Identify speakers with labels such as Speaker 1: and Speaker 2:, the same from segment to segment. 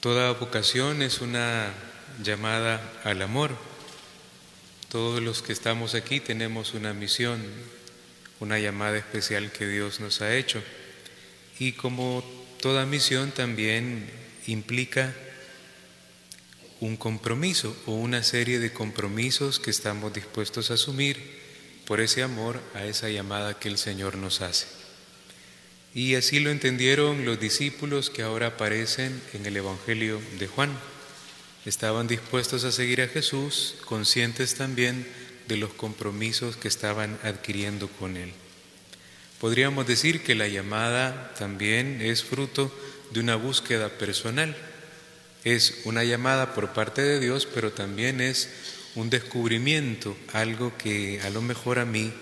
Speaker 1: Toda vocación es una llamada al amor. Todos los que estamos aquí tenemos una misión, una llamada especial que Dios nos ha hecho. Y como toda misión también implica un compromiso o una serie de compromisos que estamos dispuestos a asumir por ese amor a esa llamada que el Señor nos hace. Y así lo entendieron los discípulos que ahora aparecen en el Evangelio de Juan. Estaban dispuestos a seguir a Jesús, conscientes también de los compromisos que estaban adquiriendo con Él. Podríamos decir que la llamada también es fruto de una búsqueda personal. Es una llamada por parte de Dios, pero también es un descubrimiento, algo que a lo mejor a mí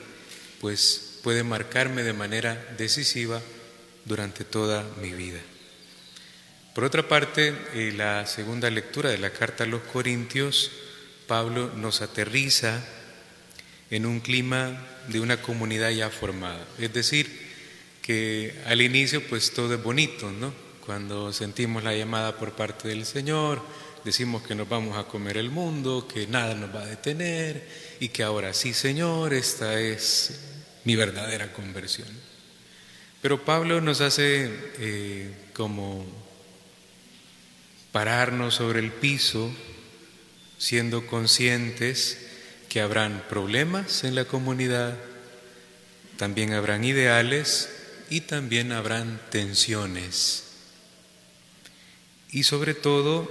Speaker 1: pues puede marcarme de manera decisiva durante toda mi vida. Por otra parte, en la segunda lectura de la carta a los Corintios, Pablo nos aterriza en un clima de una comunidad ya formada. Es decir, que al inicio pues todo es bonito, ¿no? Cuando sentimos la llamada por parte del Señor, decimos que nos vamos a comer el mundo, que nada nos va a detener y que ahora sí, Señor, esta es mi verdadera conversión. Pero Pablo nos hace eh, como pararnos sobre el piso, siendo conscientes que habrán problemas en la comunidad, también habrán ideales y también habrán tensiones. Y sobre todo,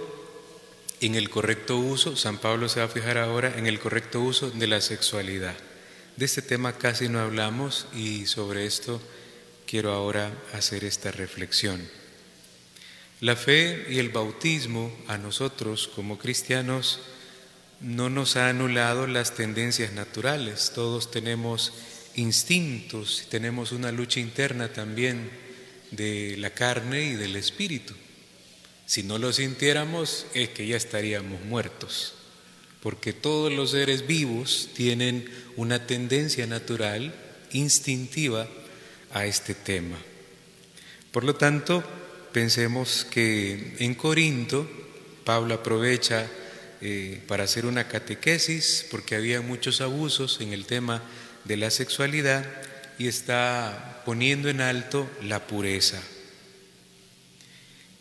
Speaker 1: en el correcto uso, San Pablo se va a fijar ahora en el correcto uso de la sexualidad. De este tema casi no hablamos y sobre esto quiero ahora hacer esta reflexión. La fe y el bautismo a nosotros como cristianos no nos ha anulado las tendencias naturales. Todos tenemos instintos tenemos una lucha interna también de la carne y del espíritu. Si no lo sintiéramos es que ya estaríamos muertos, porque todos los seres vivos tienen una tendencia natural, instintiva, a este tema. Por lo tanto, pensemos que en Corinto Pablo aprovecha eh, para hacer una catequesis porque había muchos abusos en el tema de la sexualidad y está poniendo en alto la pureza.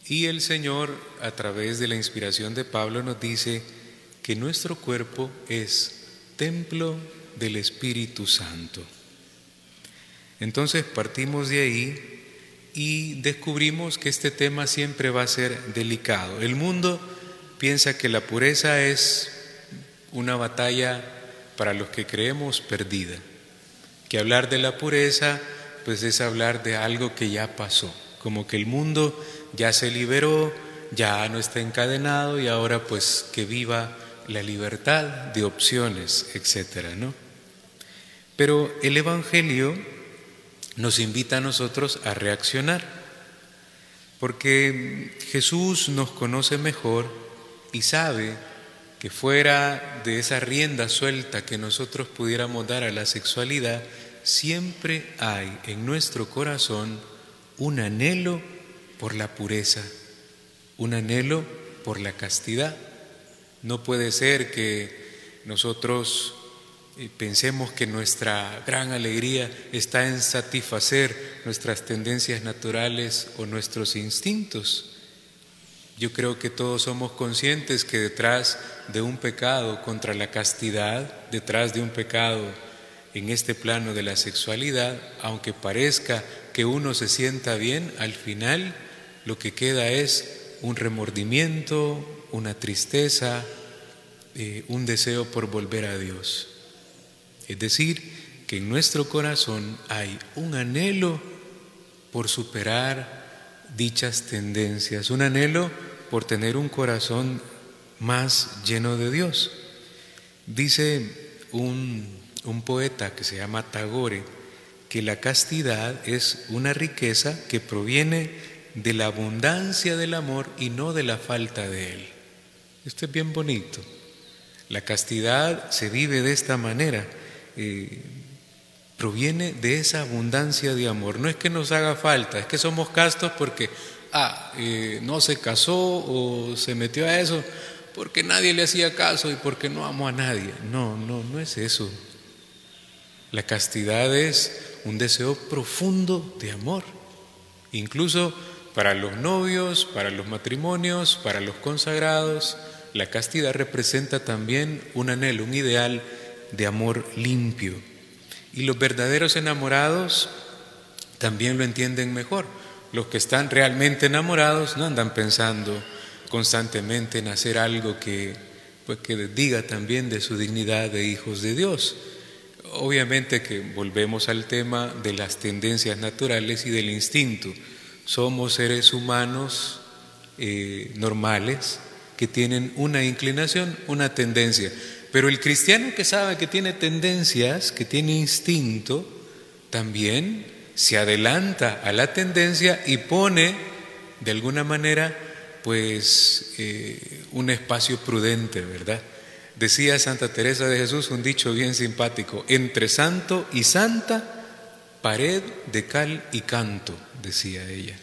Speaker 1: Y el Señor, a través de la inspiración de Pablo, nos dice que nuestro cuerpo es templo del Espíritu Santo. Entonces partimos de ahí y descubrimos que este tema siempre va a ser delicado. El mundo piensa que la pureza es una batalla para los que creemos perdida, que hablar de la pureza pues es hablar de algo que ya pasó, como que el mundo ya se liberó, ya no está encadenado y ahora pues que viva la libertad de opciones, etcétera, ¿no? Pero el evangelio nos invita a nosotros a reaccionar, porque Jesús nos conoce mejor y sabe que fuera de esa rienda suelta que nosotros pudiéramos dar a la sexualidad, siempre hay en nuestro corazón un anhelo por la pureza, un anhelo por la castidad. No puede ser que nosotros pensemos que nuestra gran alegría está en satisfacer nuestras tendencias naturales o nuestros instintos. Yo creo que todos somos conscientes que detrás de un pecado contra la castidad, detrás de un pecado en este plano de la sexualidad, aunque parezca que uno se sienta bien, al final lo que queda es un remordimiento, una tristeza, eh, un deseo por volver a Dios. Es decir, que en nuestro corazón hay un anhelo por superar dichas tendencias, un anhelo por tener un corazón más lleno de Dios. Dice un, un poeta que se llama Tagore que la castidad es una riqueza que proviene de la abundancia del amor y no de la falta de él. Esto es bien bonito. La castidad se vive de esta manera eh, proviene de esa abundancia de amor. No es que nos haga falta, es que somos castos porque ah, eh, no se casó o se metió a eso porque nadie le hacía caso y porque no amó a nadie. No, no, no es eso. La castidad es un deseo profundo de amor, incluso para los novios, para los matrimonios, para los consagrados. La castidad representa también un anhelo, un ideal de amor limpio. Y los verdaderos enamorados también lo entienden mejor. Los que están realmente enamorados no andan pensando constantemente en hacer algo que, pues, que diga también de su dignidad de hijos de Dios. Obviamente que volvemos al tema de las tendencias naturales y del instinto. Somos seres humanos eh, normales que tienen una inclinación, una tendencia. Pero el cristiano que sabe que tiene tendencias, que tiene instinto, también se adelanta a la tendencia y pone de alguna manera pues eh, un espacio prudente, ¿verdad? Decía Santa Teresa de Jesús un dicho bien simpático, entre santo y santa, pared de cal y canto, decía ella.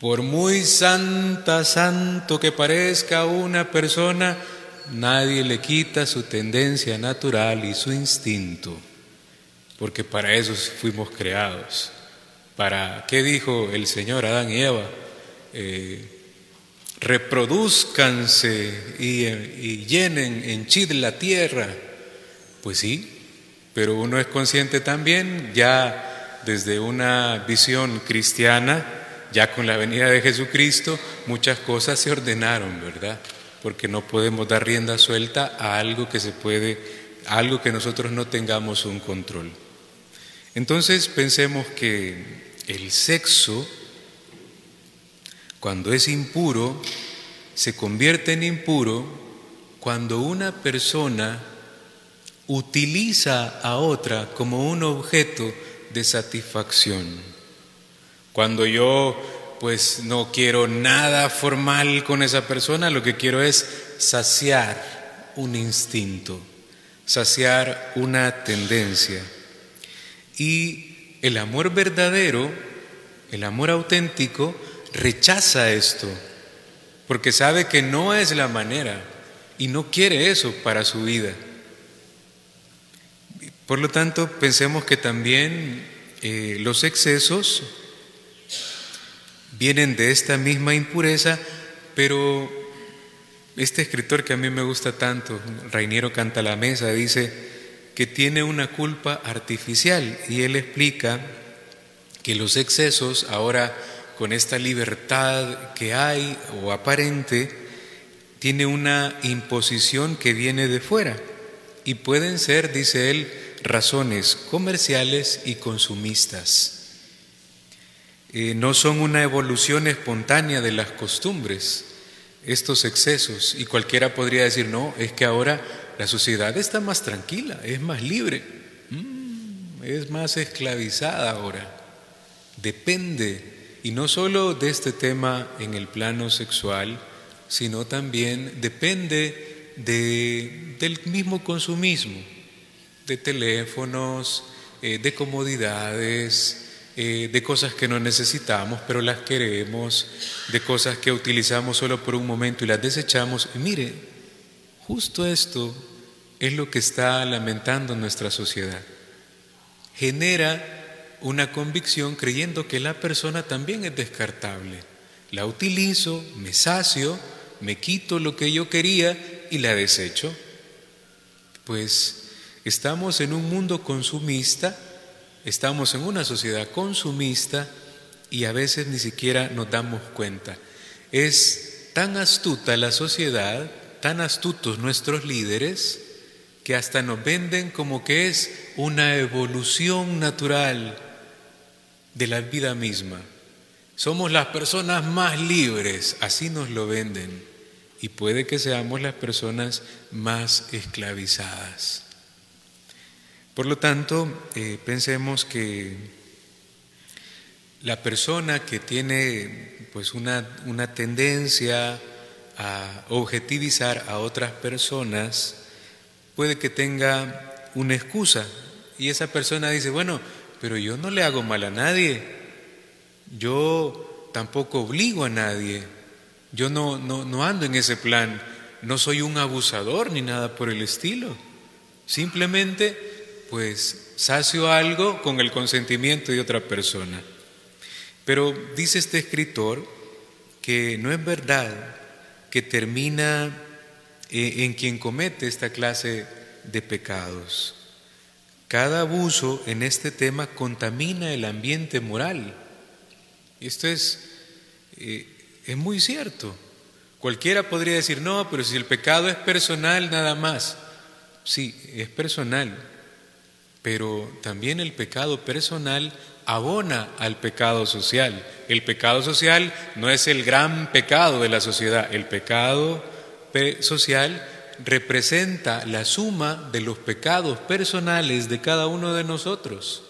Speaker 1: Por muy santa, santo que parezca una persona, nadie le quita su tendencia natural y su instinto, porque para eso fuimos creados. ¿Para qué dijo el Señor Adán y Eva? Eh, reproduzcanse y, llenen, enchid la tierra. Pues sí, pero uno es consciente también, ya desde una visión cristiana, ya con la venida de Jesucristo, muchas cosas se ordenaron, ¿verdad? Porque no podemos dar rienda suelta a algo que se puede, a algo que nosotros no tengamos un control. Entonces pensemos que el sexo cuando es impuro, se convierte en impuro cuando una persona utiliza a otra como un objeto de satisfacción. Cuando yo pues no quiero nada formal con esa persona, lo que quiero es saciar un instinto, saciar una tendencia. Y el amor verdadero, el amor auténtico, rechaza esto, porque sabe que no es la manera y no quiere eso para su vida. Por lo tanto, pensemos que también eh, los excesos vienen de esta misma impureza, pero este escritor que a mí me gusta tanto, Rainiero Cantalamesa, dice que tiene una culpa artificial y él explica que los excesos ahora con esta libertad que hay o aparente, tiene una imposición que viene de fuera y pueden ser, dice él, razones comerciales y consumistas. Eh, no son una evolución espontánea de las costumbres, estos excesos, y cualquiera podría decir, no, es que ahora la sociedad está más tranquila, es más libre, mm, es más esclavizada ahora. Depende y no solo de este tema en el plano sexual, sino también depende del mismo consumismo, de teléfonos, eh, de comodidades, eh, de cosas que no necesitamos, pero las queremos, de cosas que utilizamos solo por un momento y las desechamos. Y mire, justo esto es lo que está lamentando nuestra sociedad. Genera una convicción creyendo que la persona también es descartable. La utilizo, me sacio, me quito lo que yo quería y la desecho. Pues estamos en un mundo consumista, estamos en una sociedad consumista y a veces ni siquiera nos damos cuenta. Es tan astuta la sociedad, tan astutos nuestros líderes, que hasta nos venden como que es una evolución natural de la vida misma. Somos las personas más libres, así nos lo venden, y puede que seamos las personas más esclavizadas. Por lo tanto, eh, pensemos que la persona que tiene pues una, una tendencia a objetivizar a otras personas puede que tenga una excusa y esa persona dice, bueno, pero yo no le hago mal a nadie. Yo tampoco obligo a nadie. Yo no, no, no ando en ese plan. No soy un abusador ni nada por el estilo. Simplemente, pues, sacio algo con el consentimiento de otra persona. Pero dice este escritor que no es verdad que termina eh, en quien comete esta clase de pecados. Cada abuso en este tema contamina el ambiente moral. Esto es, eh, es muy cierto. Cualquiera podría decir, no, pero si el pecado es personal nada más. Sí, es personal, pero también el pecado personal abona al pecado social. El pecado social no es el gran pecado de la sociedad, el pecado social representa la suma de los pecados personales de cada uno de nosotros.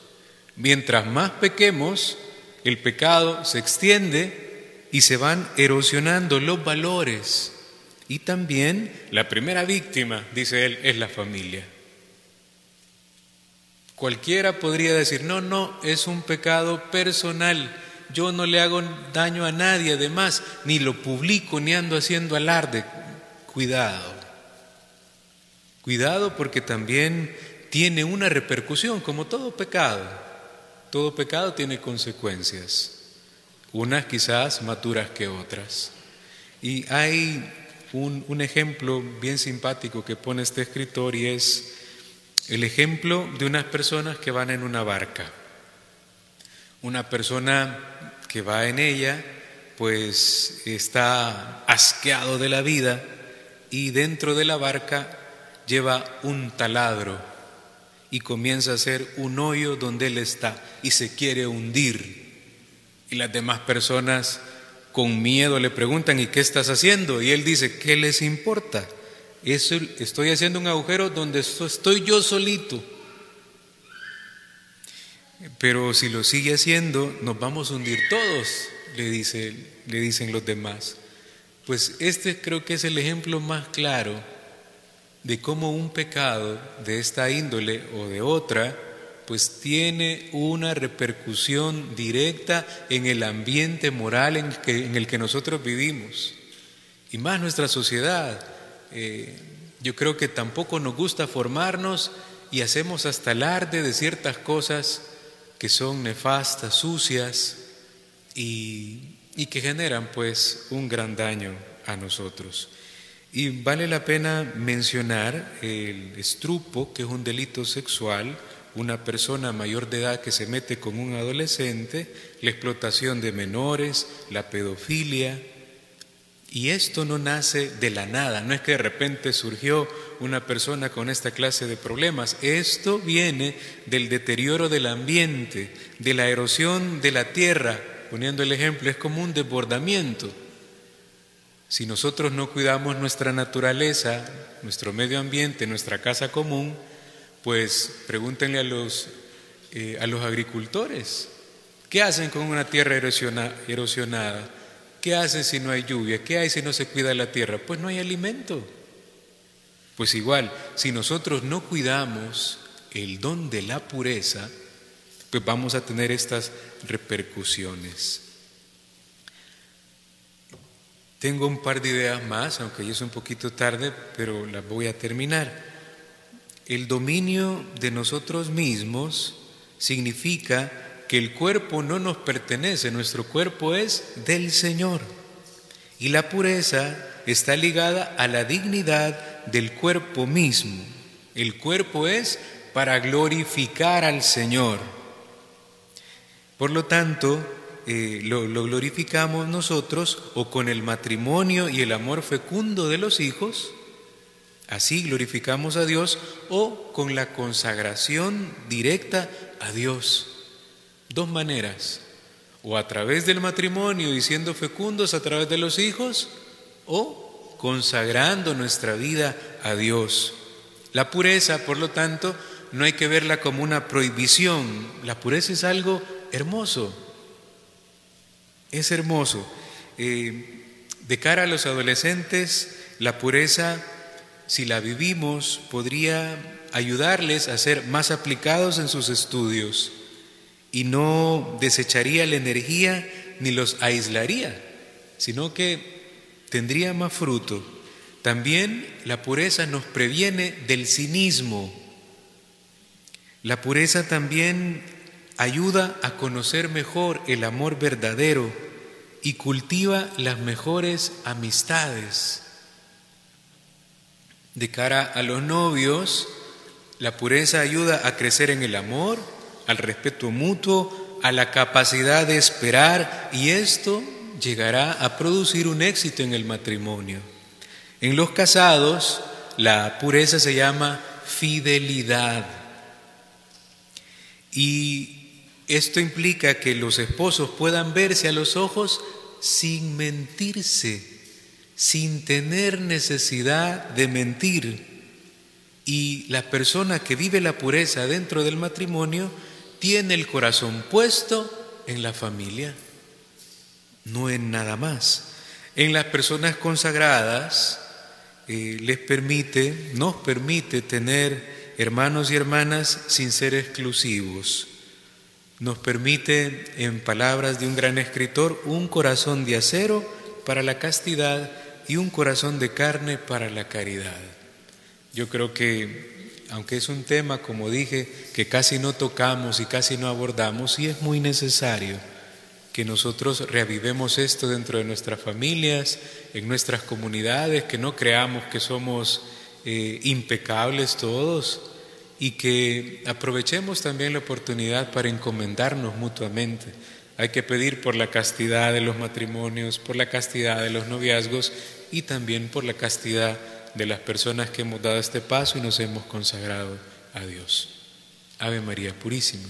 Speaker 1: Mientras más pequemos, el pecado se extiende y se van erosionando los valores. Y también la primera víctima, dice él, es la familia. Cualquiera podría decir, no, no, es un pecado personal. Yo no le hago daño a nadie, además, ni lo publico, ni ando haciendo alarde. Cuidado. Cuidado porque también tiene una repercusión, como todo pecado. Todo pecado tiene consecuencias, unas quizás más duras que otras. Y hay un, un ejemplo bien simpático que pone este escritor y es el ejemplo de unas personas que van en una barca. Una persona que va en ella, pues está asqueado de la vida y dentro de la barca lleva un taladro y comienza a hacer un hoyo donde él está y se quiere hundir. Y las demás personas con miedo le preguntan, ¿y qué estás haciendo? Y él dice, ¿qué les importa? Estoy haciendo un agujero donde estoy yo solito. Pero si lo sigue haciendo, nos vamos a hundir todos, le, dice, le dicen los demás. Pues este creo que es el ejemplo más claro de cómo un pecado de esta índole o de otra, pues tiene una repercusión directa en el ambiente moral en, el que nosotros vivimos. Y más nuestra sociedad. Eh, yo creo que tampoco nos gusta formarnos y hacemos hasta alarde de ciertas cosas que son nefastas, sucias y y que generan pues un gran daño a nosotros. Y vale la pena mencionar el estrupo, que es un delito sexual, una persona mayor de edad que se mete con un adolescente, la explotación de menores, la pedofilia. Y esto no nace de la nada, no es que de repente surgió una persona con esta clase de problemas, esto viene del deterioro del ambiente, de la erosión de la tierra, poniendo el ejemplo, es como un desbordamiento. Si nosotros no cuidamos nuestra naturaleza, nuestro medio ambiente, nuestra casa común, pues pregúntenle a los, eh, a los agricultores, ¿qué hacen con una tierra erosionada? ¿Qué hacen si no hay lluvia? ¿Qué hay si no se cuida la tierra? Pues no hay alimento. Pues igual, si nosotros no cuidamos el don de la pureza, pues vamos a tener estas repercusiones. Tengo un par de ideas más, aunque ya es un poquito tarde, pero las voy a terminar. El dominio de nosotros mismos significa que el cuerpo no nos pertenece, nuestro cuerpo es del Señor. Y la pureza está ligada a la dignidad del cuerpo mismo. El cuerpo es para glorificar al Señor. Por lo tanto, eh, lo, lo glorificamos nosotros o con el matrimonio y el amor fecundo de los hijos, así glorificamos a Dios, o con la consagración directa a Dios. Dos maneras, o a través del matrimonio y siendo fecundos a través de los hijos, o consagrando nuestra vida a Dios. La pureza, por lo tanto, no hay que verla como una prohibición, la pureza es algo hermoso, es hermoso. Eh, de cara a los adolescentes, la pureza, si la vivimos, podría ayudarles a ser más aplicados en sus estudios y no desecharía la energía ni los aislaría, sino que tendría más fruto. También la pureza nos previene del cinismo. La pureza también ayuda a conocer mejor el amor verdadero y cultiva las mejores amistades. De cara a los novios, la pureza ayuda a crecer en el amor, al respeto mutuo, a la capacidad de esperar y esto llegará a producir un éxito en el matrimonio. En los casados, la pureza se llama fidelidad. Y esto implica que los esposos puedan verse a los ojos sin mentirse, sin tener necesidad de mentir. Y la persona que vive la pureza dentro del matrimonio tiene el corazón puesto en la familia, no en nada más. En las personas consagradas eh, les permite, nos permite tener hermanos y hermanas sin ser exclusivos. Nos permite, en palabras de un gran escritor, un corazón de acero para la castidad y un corazón de carne para la caridad. Yo creo que aunque es un tema, como dije, que casi no tocamos y casi no abordamos, y es muy necesario que nosotros reavivemos esto dentro de nuestras familias, en nuestras comunidades, que no creamos que somos eh, impecables todos y que aprovechemos también la oportunidad para encomendarnos mutuamente. Hay que pedir por la castidad de los matrimonios, por la castidad de los noviazgos y también por la castidad de las personas que hemos dado este paso y nos hemos consagrado a Dios. Ave María Purísima.